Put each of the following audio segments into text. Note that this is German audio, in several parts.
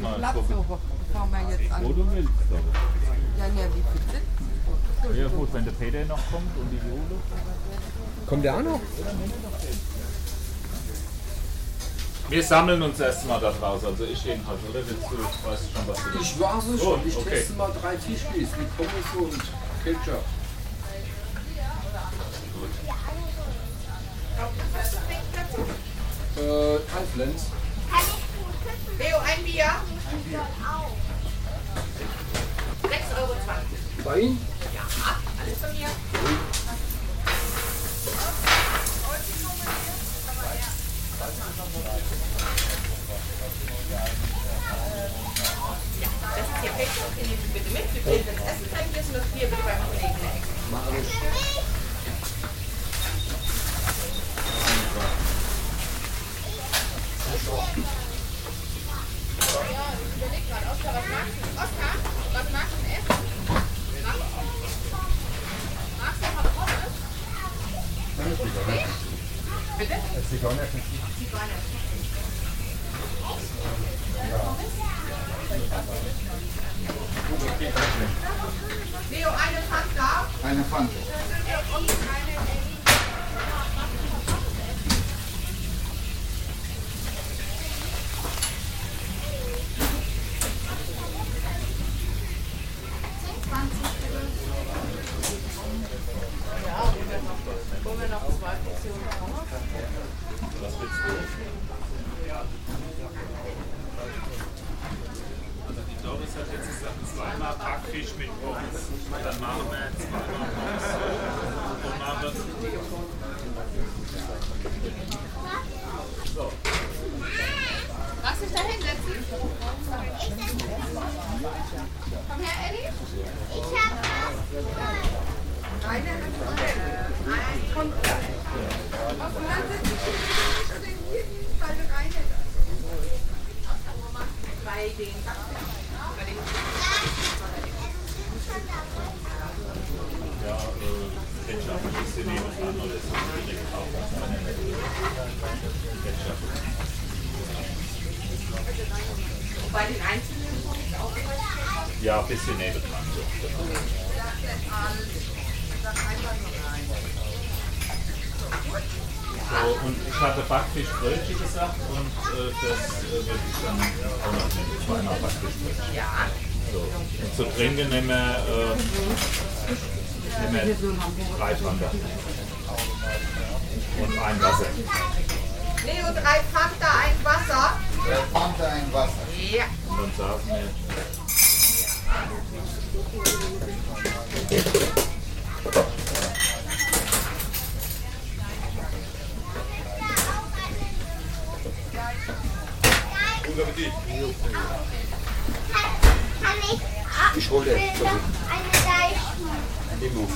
Platz gucken. so fangen wir jetzt Wo an. du willst, aber. Ja, ja, wie viel sind? Ja gut, wenn der Peter noch kommt und die Jule. Kommt der auch noch? Wir sammeln uns erstmal da draußen, also ich jedenfalls, oder? Willst du, weißt du schon, was du willst? Ich war so Oh, schon. Ich okay. teste mal drei Fischlis mit Pommes und Ketchup. Äh, kein Flens. Leo, ein Bier. 6,20 Euro. Bei Ihnen? Ja, alles von mir. Ja, das ist nehmen Sie bitte mit. Wir bringen das Essen. Hier ist das Bier bitte beim Kollegen in der Ecke. Mach ich. Überleg gerade, Oskar, was magst du? Oskar, was magst du denn essen? Magst du noch Pommes? Bitte? Zigeuner. Zigeuner. Leo, eine Fanta. Eine Pfanne. Und eine Wollen wir noch zwei Portionen Pommes? Was willst du? Also die Doris hat jetzt gesagt, zweimal Backfisch mit Pommes. Dann machen wir zweimal Pommes. Und machen So, Magst du dich da hinsetzen? Komm her, Elli. Eine hat kommt gleich. Und dann sind die den hier die Falle rein. Bei den bei den ja, äh, Ketchup bisschen nehmen dran oder so direkt drauf. Ketchup. Bei den einzelnen Pommes auch immer. Ja, ein bisschen neben dran. Genau. So, und ich hatte Backfischbrötchen gesagt und äh, das äh, würde ich dann auch noch nehmen. Zweimal Backfischbrötchen. Ja. So. Und zu trinken nehmen wir, äh, nehmen wir drei Fanta. Und ein Wasser. Leo, drei Fanta, ein Wasser. Fanta ein Wasser. Ja. Und dann sagen wir, Ich hole dir eine Limo.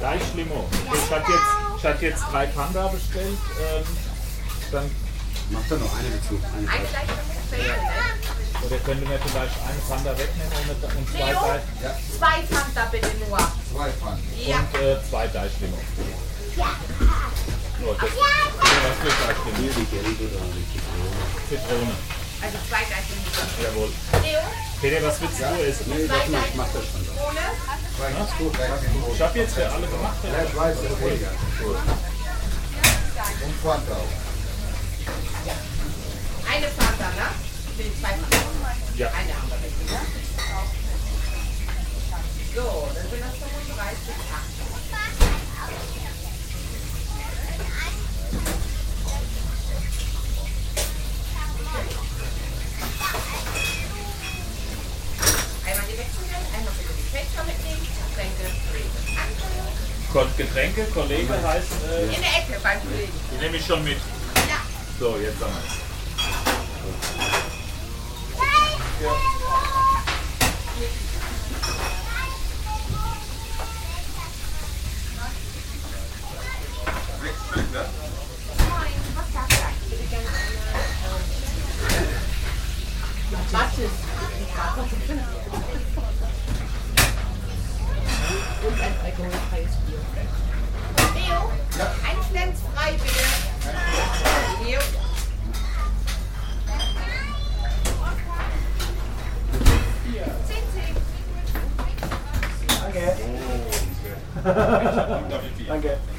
Deichlimo. Ich hatte jetzt, ich hatte jetzt drei Panda bestellt. Ähm, dann Mach da noch eine dazu. Eine ne? oder könnte man vielleicht eine Panda wegnehmen und, mit- und zwei, Leo, Deich, zwei Fanta bitte nur. Zwei Pfannen. Ja. und, äh, zwei Deichlimo. So, das, ja, was für Deichlimo? Zitrone. Also zwei Minuten. Jawohl. Leo, Peter, was willst du essen? Nee, das nicht. Ich mach das schon. ohne. Ist gut. Ich habe jetzt für alle gemacht. Ja, ich weiß, das ist ruhiger. Und Fanta auch. Eine Fanta, ne? Für die zwei Fanta. Ja. Eine haben wir bitte, ne? So, dann sind das 35 8. Einmal die Wechselgeld, einmal bitte die Fächer mitnehmen, Getränke, Kon- Getränke, Kollege heißt, äh, In der Ecke beim Kollegen. die nehme ich schon mit. Ja. So, jetzt ich? Bitte gerne eine. ähm, Mattes. Und ein alkoholfreies Bier. Leo, ein Schlenz frei bitte. you. Okay. Thank you. good.